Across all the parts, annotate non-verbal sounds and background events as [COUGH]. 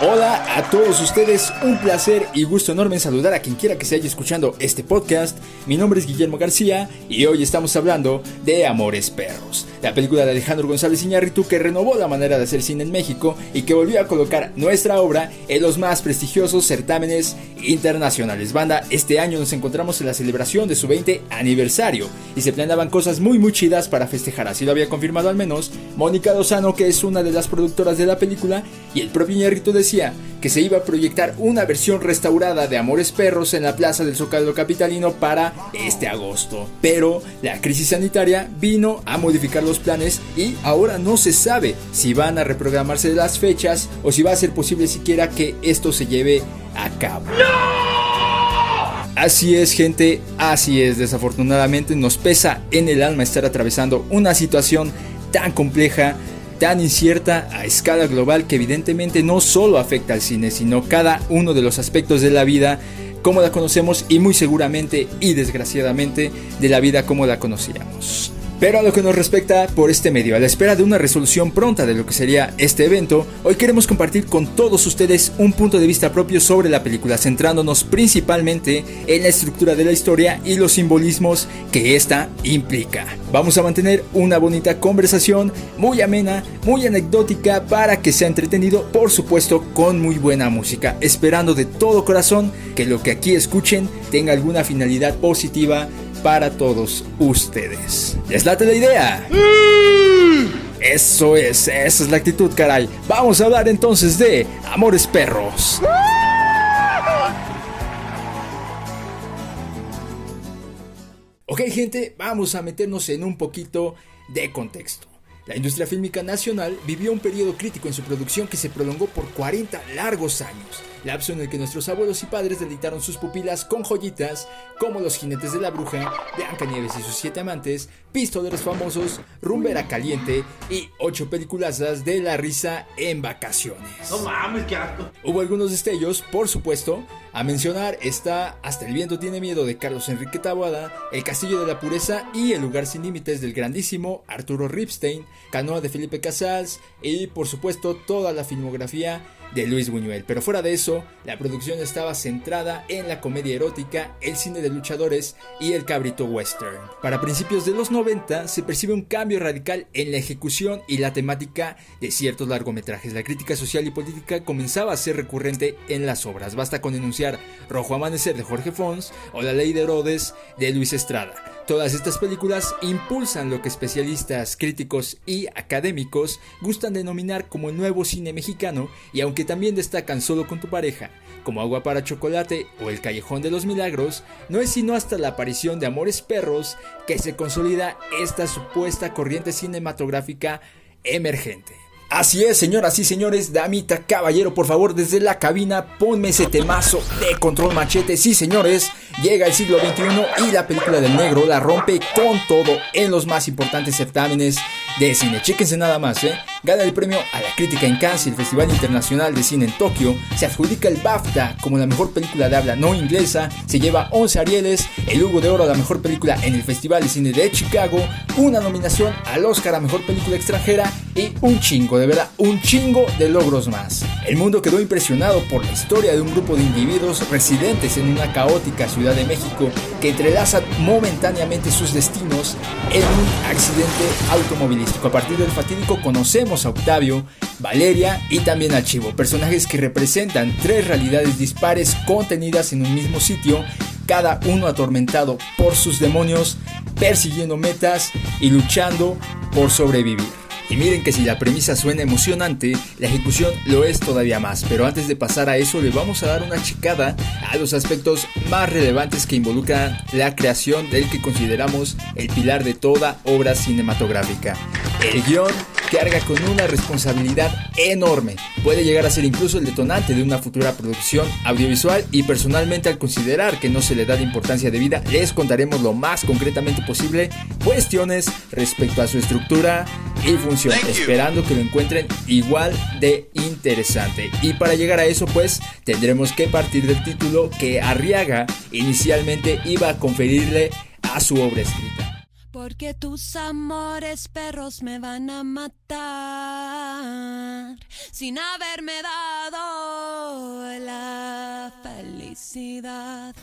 Hola a todos ustedes, un placer y gusto enorme en saludar a quien quiera que se haya escuchando este podcast. Mi nombre es Guillermo García y hoy estamos hablando de Amores Perros, la película de Alejandro González Iñárritu que renovó la manera de hacer cine en México y que volvió a colocar nuestra obra en los más prestigiosos certámenes internacionales. Banda, este año nos encontramos en la celebración de su 20 aniversario y se planeaban cosas muy muy chidas para festejar, así lo había confirmado al menos Mónica Lozano que es una de las productoras de la película y el propio Iñárritu que se iba a proyectar una versión restaurada de Amores Perros en la Plaza del Zócalo Capitalino para este agosto. Pero la crisis sanitaria vino a modificar los planes y ahora no se sabe si van a reprogramarse las fechas o si va a ser posible siquiera que esto se lleve a cabo. Así es gente, así es, desafortunadamente nos pesa en el alma estar atravesando una situación tan compleja tan incierta a escala global que evidentemente no solo afecta al cine, sino cada uno de los aspectos de la vida como la conocemos y muy seguramente y desgraciadamente de la vida como la conocíamos. Pero a lo que nos respecta por este medio, a la espera de una resolución pronta de lo que sería este evento, hoy queremos compartir con todos ustedes un punto de vista propio sobre la película, centrándonos principalmente en la estructura de la historia y los simbolismos que esta implica. Vamos a mantener una bonita conversación, muy amena, muy anecdótica, para que sea entretenido, por supuesto, con muy buena música, esperando de todo corazón que lo que aquí escuchen tenga alguna finalidad positiva para todos ustedes. ¿Les late la idea? Eso es, esa es la actitud, caray. Vamos a hablar entonces de Amores Perros. Ok gente, vamos a meternos en un poquito de contexto. La industria fílmica nacional vivió un periodo crítico en su producción que se prolongó por 40 largos años, lapso en el que nuestros abuelos y padres deleitaron sus pupilas con joyitas como Los jinetes de la bruja, Nieves y sus siete amantes, Pistoleros famosos, Rumbera caliente y ocho peliculazas de la risa en vacaciones. No mames, qué asco. Hubo algunos destellos, por supuesto, a mencionar está Hasta el viento tiene miedo de Carlos Enrique Taboada, El castillo de la pureza y El lugar sin límites del grandísimo Arturo Ripstein, Canoa de Felipe Casals y por supuesto toda la filmografía de Luis Buñuel. Pero fuera de eso, la producción estaba centrada en la comedia erótica, el cine de luchadores y el cabrito western. Para principios de los 90 se percibe un cambio radical en la ejecución y la temática de ciertos largometrajes. La crítica social y política comenzaba a ser recurrente en las obras. Basta con enunciar Rojo Amanecer de Jorge Fons o La Ley de Herodes de Luis Estrada. Todas estas películas impulsan lo que especialistas, críticos y académicos gustan denominar como nuevo cine mexicano y aunque también destacan solo con tu pareja, como Agua para Chocolate o El Callejón de los Milagros, no es sino hasta la aparición de Amores Perros que se consolida esta supuesta corriente cinematográfica emergente. Así es, señoras y señores, damita, caballero, por favor, desde la cabina, ponme ese temazo de control machete. Sí, señores, llega el siglo XXI y la película del negro la rompe con todo en los más importantes certámenes de cine. Chéquense nada más, ¿eh? Gana el premio a la crítica en Cannes y el Festival Internacional de Cine en Tokio. Se adjudica el BAFTA como la mejor película de habla no inglesa. Se lleva 11 Arieles, el Hugo de Oro a la mejor película en el Festival de Cine de Chicago, una nominación al Oscar a mejor película extranjera y un chingo, de verdad, un chingo de logros más. El mundo quedó impresionado por la historia de un grupo de individuos residentes en una caótica Ciudad de México que entrelazan momentáneamente sus destinos en un accidente automovilístico. A partir del fatídico conocemos a Octavio, Valeria y también a Chivo, personajes que representan tres realidades dispares contenidas en un mismo sitio, cada uno atormentado por sus demonios, persiguiendo metas y luchando por sobrevivir. Y miren que si la premisa suena emocionante, la ejecución lo es todavía más. Pero antes de pasar a eso, le vamos a dar una checada a los aspectos más relevantes que involucran la creación del que consideramos el pilar de toda obra cinematográfica. El guion carga con una responsabilidad enorme. Puede llegar a ser incluso el detonante de una futura producción audiovisual y personalmente al considerar que no se le da la importancia debida, les contaremos lo más concretamente posible cuestiones respecto a su estructura y función, esperando que lo encuentren igual de interesante. Y para llegar a eso, pues tendremos que partir del título que Arriaga inicialmente iba a conferirle a su obra escrita. Porque tus amores perros me van a matar sin haberme dado la felicidad.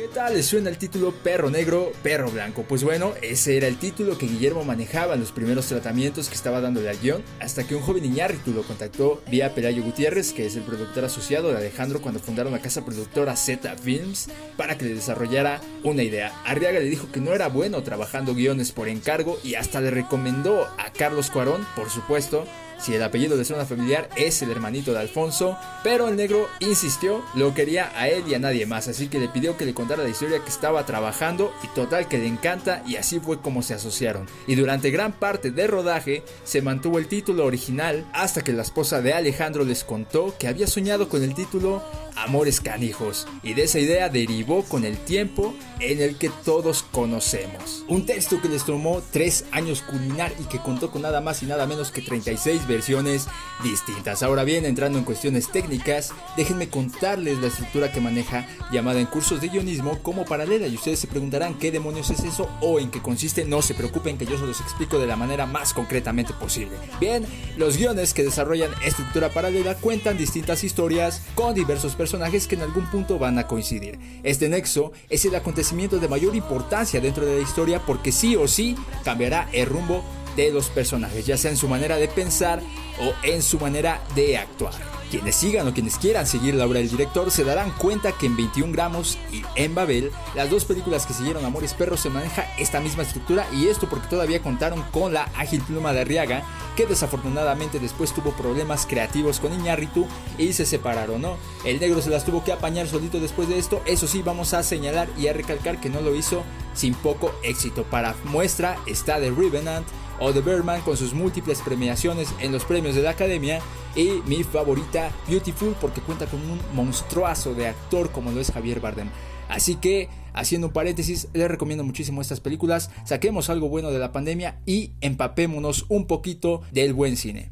¿Qué tal les suena el título Perro Negro, Perro Blanco? Pues bueno, ese era el título que Guillermo manejaba en los primeros tratamientos que estaba dándole al guion, hasta que un joven Iñárritu lo contactó vía Pelayo Gutiérrez, que es el productor asociado de Alejandro cuando fundaron la casa productora Z Films, para que le desarrollara una idea. Arriaga le dijo que no era bueno trabajando guiones por encargo y hasta le recomendó a Carlos Cuarón, por supuesto, si el apellido de zona familiar es el hermanito de Alfonso, pero el negro insistió, lo quería a él y a nadie más, así que le pidió que le contara la historia que estaba trabajando y total que le encanta y así fue como se asociaron. Y durante gran parte del rodaje se mantuvo el título original hasta que la esposa de Alejandro les contó que había soñado con el título Amores Canijos y de esa idea derivó con el tiempo en el que todos conocemos. Un texto que les tomó tres años culminar y que contó con nada más y nada menos que 36 versiones distintas. Ahora bien, entrando en cuestiones técnicas, déjenme contarles la estructura que maneja llamada en cursos de guionismo como paralela y ustedes se preguntarán qué demonios es eso o en qué consiste. No se preocupen que yo se los explico de la manera más concretamente posible. Bien, los guiones que desarrollan estructura paralela cuentan distintas historias con diversos personajes que en algún punto van a coincidir. Este nexo es el acontecimiento de mayor importancia dentro de la historia porque sí o sí cambiará el rumbo de los personajes, ya sea en su manera de pensar o en su manera de actuar. Quienes sigan o quienes quieran seguir la obra del director se darán cuenta que en 21 gramos y en Babel, las dos películas que siguieron Amores Perros se maneja esta misma estructura y esto porque todavía contaron con la ágil pluma de Arriaga, que desafortunadamente después tuvo problemas creativos con Iñárritu y se separaron, ¿no? El negro se las tuvo que apañar solito después de esto, eso sí vamos a señalar y a recalcar que no lo hizo sin poco éxito. Para muestra está The Revenant, o The Birdman con sus múltiples premiaciones en los premios de la Academia y mi favorita Beautiful porque cuenta con un monstruazo de actor como lo es Javier Bardem. Así que, haciendo un paréntesis, les recomiendo muchísimo estas películas, saquemos algo bueno de la pandemia y empapémonos un poquito del buen cine.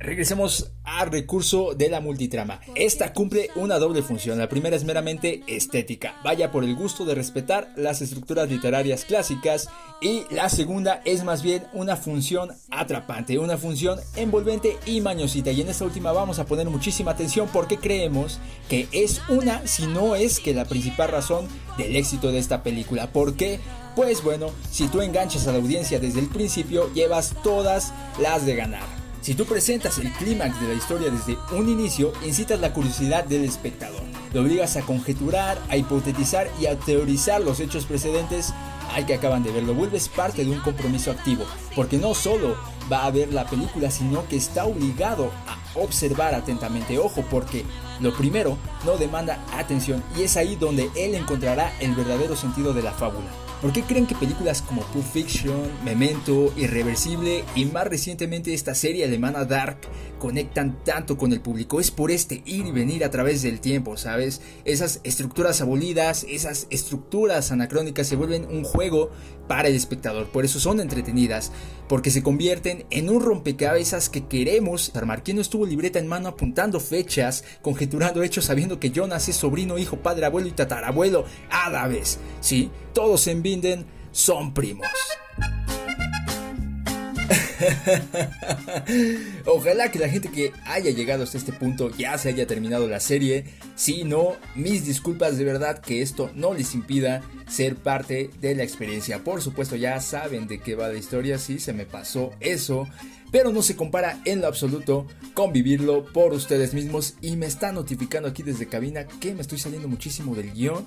Regresemos al recurso de la multitrama. Esta cumple una doble función. La primera es meramente estética, vaya por el gusto de respetar las estructuras literarias clásicas. Y la segunda es más bien una función atrapante, una función envolvente y mañosita. Y en esta última vamos a poner muchísima atención porque creemos que es una, si no es que la principal razón del éxito de esta película. ¿Por qué? Pues bueno, si tú enganchas a la audiencia desde el principio, llevas todas las de ganar. Si tú presentas el clímax de la historia desde un inicio, incitas la curiosidad del espectador. Lo obligas a conjeturar, a hipotetizar y a teorizar los hechos precedentes al que acaban de ver. Lo vuelves parte de un compromiso activo, porque no solo va a ver la película, sino que está obligado a observar atentamente. Ojo, porque lo primero no demanda atención y es ahí donde él encontrará el verdadero sentido de la fábula. ¿Por qué creen que películas como Pulp Fiction, Memento, Irreversible y más recientemente esta serie alemana Dark conectan tanto con el público? Es por este ir y venir a través del tiempo, ¿sabes? Esas estructuras abolidas, esas estructuras anacrónicas se vuelven un juego para el espectador. Por eso son entretenidas, porque se convierten en un rompecabezas que queremos armar. ¿Quién no estuvo libreta en mano apuntando fechas, conjeturando hechos, sabiendo que Jonas es sobrino, hijo, padre, abuelo y tatarabuelo a la vez? Sí, todos en Binden son primos. [LAUGHS] Ojalá que la gente que haya llegado hasta este punto ya se haya terminado la serie. Si no, mis disculpas de verdad que esto no les impida ser parte de la experiencia. Por supuesto, ya saben de qué va la historia, si se me pasó eso. Pero no se compara en lo absoluto con vivirlo por ustedes mismos. Y me está notificando aquí desde cabina que me estoy saliendo muchísimo del guion.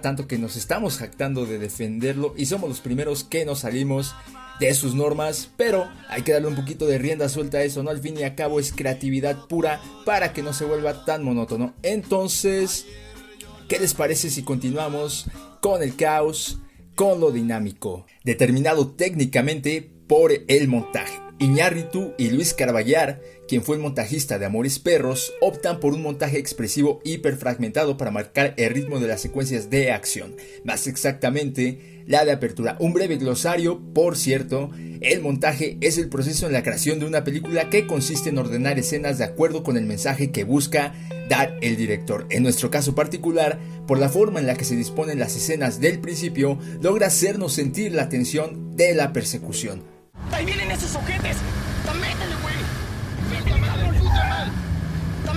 Tanto que nos estamos jactando de defenderlo y somos los primeros que nos salimos de sus normas, pero hay que darle un poquito de rienda suelta a eso, ¿no? Al fin y al cabo es creatividad pura para que no se vuelva tan monótono. Entonces, ¿qué les parece si continuamos con el caos, con lo dinámico, determinado técnicamente por el montaje? Iñárritu y Luis Carballar, quien fue el montajista de Amores Perros, optan por un montaje expresivo hiperfragmentado para marcar el ritmo de las secuencias de acción. Más exactamente, la de apertura. Un breve glosario, por cierto, el montaje es el proceso en la creación de una película que consiste en ordenar escenas de acuerdo con el mensaje que busca dar el director. En nuestro caso particular, por la forma en la que se disponen las escenas del principio, logra hacernos sentir la tensión de la persecución ¡Ahí vienen esos ojetes! ¡Métele, güey! ¡Puta madre, puta madre!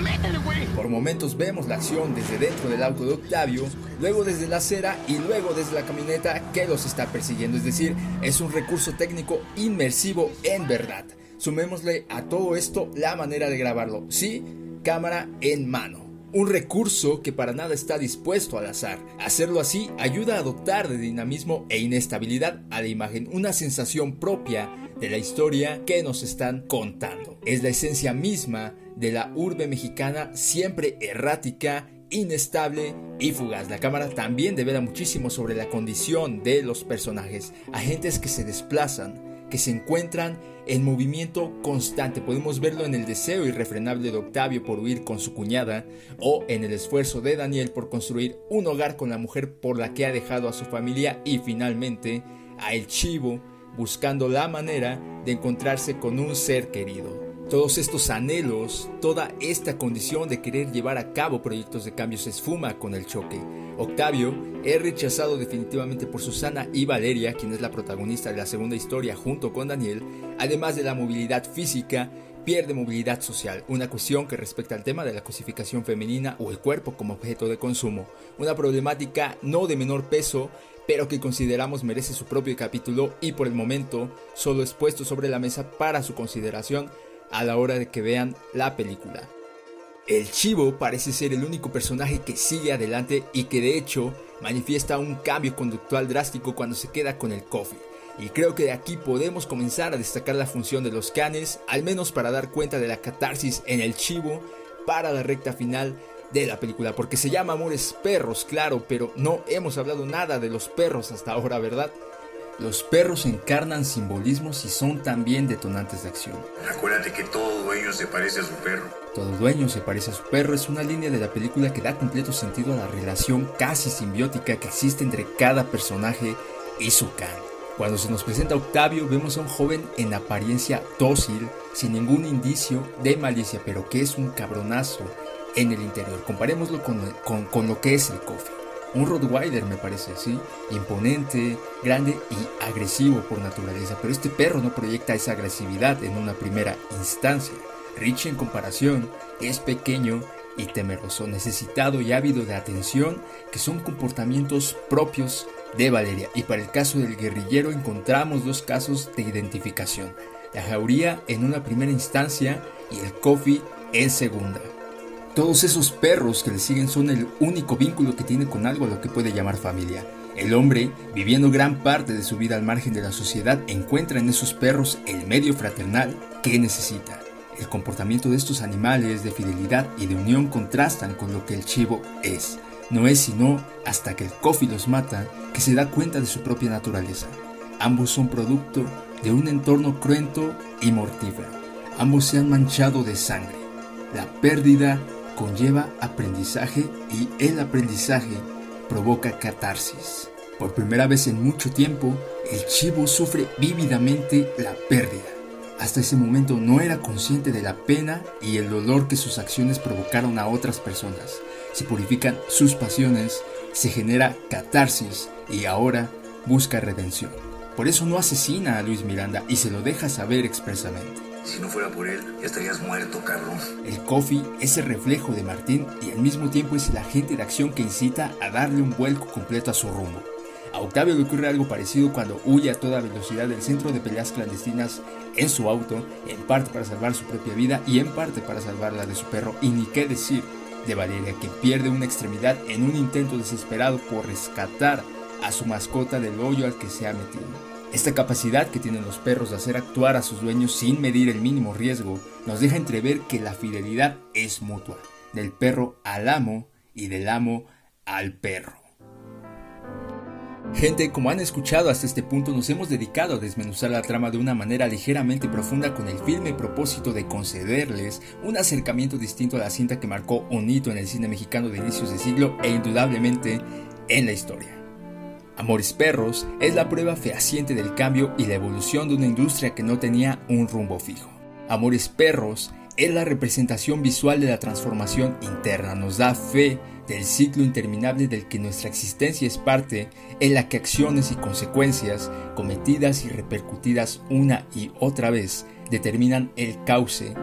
¡Métele, güey! Por momentos vemos la acción desde dentro del auto de Octavio, luego desde la acera y luego desde la camioneta que los está persiguiendo. Es decir, es un recurso técnico inmersivo en verdad. Sumémosle a todo esto la manera de grabarlo. Sí, cámara en mano. Un recurso que para nada está dispuesto al azar. Hacerlo así ayuda a dotar de dinamismo e inestabilidad a la imagen, una sensación propia de la historia que nos están contando. Es la esencia misma de la urbe mexicana siempre errática, inestable y fugaz. La cámara también devela muchísimo sobre la condición de los personajes, agentes que se desplazan, que se encuentran en movimiento constante. Podemos verlo en el deseo irrefrenable de Octavio por huir con su cuñada o en el esfuerzo de Daniel por construir un hogar con la mujer por la que ha dejado a su familia y finalmente a El Chivo buscando la manera de encontrarse con un ser querido. Todos estos anhelos, toda esta condición de querer llevar a cabo proyectos de cambio se esfuma con el choque. Octavio es rechazado definitivamente por Susana y Valeria, quien es la protagonista de la segunda historia junto con Daniel, además de la movilidad física, pierde movilidad social, una cuestión que respecta al tema de la cosificación femenina o el cuerpo como objeto de consumo, una problemática no de menor peso, pero que consideramos merece su propio capítulo y por el momento solo es puesto sobre la mesa para su consideración a la hora de que vean la película. El Chivo parece ser el único personaje que sigue adelante y que de hecho manifiesta un cambio conductual drástico cuando se queda con el coffee. Y creo que de aquí podemos comenzar a destacar la función de los canes, al menos para dar cuenta de la catarsis en el Chivo para la recta final de la película, porque se llama Amores Perros, claro, pero no hemos hablado nada de los perros hasta ahora, ¿verdad? Los perros encarnan simbolismos y son también detonantes de acción. Acuérdate que todo dueño se parece a su perro. Todo dueño se parece a su perro es una línea de la película que da completo sentido a la relación casi simbiótica que existe entre cada personaje y su can. Cuando se nos presenta Octavio vemos a un joven en apariencia dócil, sin ningún indicio de malicia, pero que es un cabronazo en el interior. Comparémoslo con, con, con lo que es el coffee un Rottweiler me parece, ¿sí? Imponente, grande y agresivo por naturaleza, pero este perro no proyecta esa agresividad en una primera instancia. Richie en comparación es pequeño y temeroso, necesitado y ávido de atención, que son comportamientos propios de Valeria. Y para el caso del guerrillero encontramos dos casos de identificación. La jauría en una primera instancia y el coffee en segunda. Todos esos perros que le siguen son el único vínculo que tiene con algo a lo que puede llamar familia. El hombre, viviendo gran parte de su vida al margen de la sociedad, encuentra en esos perros el medio fraternal que necesita. El comportamiento de estos animales de fidelidad y de unión contrastan con lo que el chivo es. No es sino hasta que el coffee los mata que se da cuenta de su propia naturaleza. Ambos son producto de un entorno cruento y mortífero. Ambos se han manchado de sangre. La pérdida conlleva aprendizaje y el aprendizaje provoca catarsis. Por primera vez en mucho tiempo, el chivo sufre vívidamente la pérdida. Hasta ese momento no era consciente de la pena y el dolor que sus acciones provocaron a otras personas. Se purifican sus pasiones, se genera catarsis y ahora busca redención. Por eso no asesina a Luis Miranda y se lo deja saber expresamente. Si no fuera por él, estarías muerto, Carlos. El coffee es el reflejo de Martín y al mismo tiempo es el agente de acción que incita a darle un vuelco completo a su rumbo. A Octavio le ocurre algo parecido cuando huye a toda velocidad del centro de peleas clandestinas en su auto, en parte para salvar su propia vida y en parte para salvar la de su perro, y ni qué decir de Valeria, que pierde una extremidad en un intento desesperado por rescatar a su mascota del hoyo al que se ha metido. Esta capacidad que tienen los perros de hacer actuar a sus dueños sin medir el mínimo riesgo nos deja entrever que la fidelidad es mutua, del perro al amo y del amo al perro. Gente, como han escuchado hasta este punto, nos hemos dedicado a desmenuzar la trama de una manera ligeramente profunda con el firme propósito de concederles un acercamiento distinto a la cinta que marcó un hito en el cine mexicano de inicios de siglo e indudablemente en la historia. Amores Perros es la prueba fehaciente del cambio y la evolución de una industria que no tenía un rumbo fijo. Amores Perros es la representación visual de la transformación interna, nos da fe del ciclo interminable del que nuestra existencia es parte, en la que acciones y consecuencias, cometidas y repercutidas una y otra vez, determinan el cauce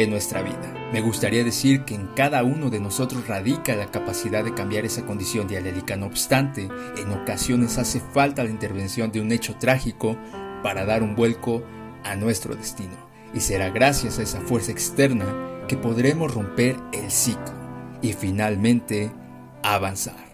de nuestra vida. Me gustaría decir que en cada uno de nosotros radica la capacidad de cambiar esa condición dialélica. No obstante, en ocasiones hace falta la intervención de un hecho trágico para dar un vuelco a nuestro destino. Y será gracias a esa fuerza externa que podremos romper el ciclo y finalmente avanzar.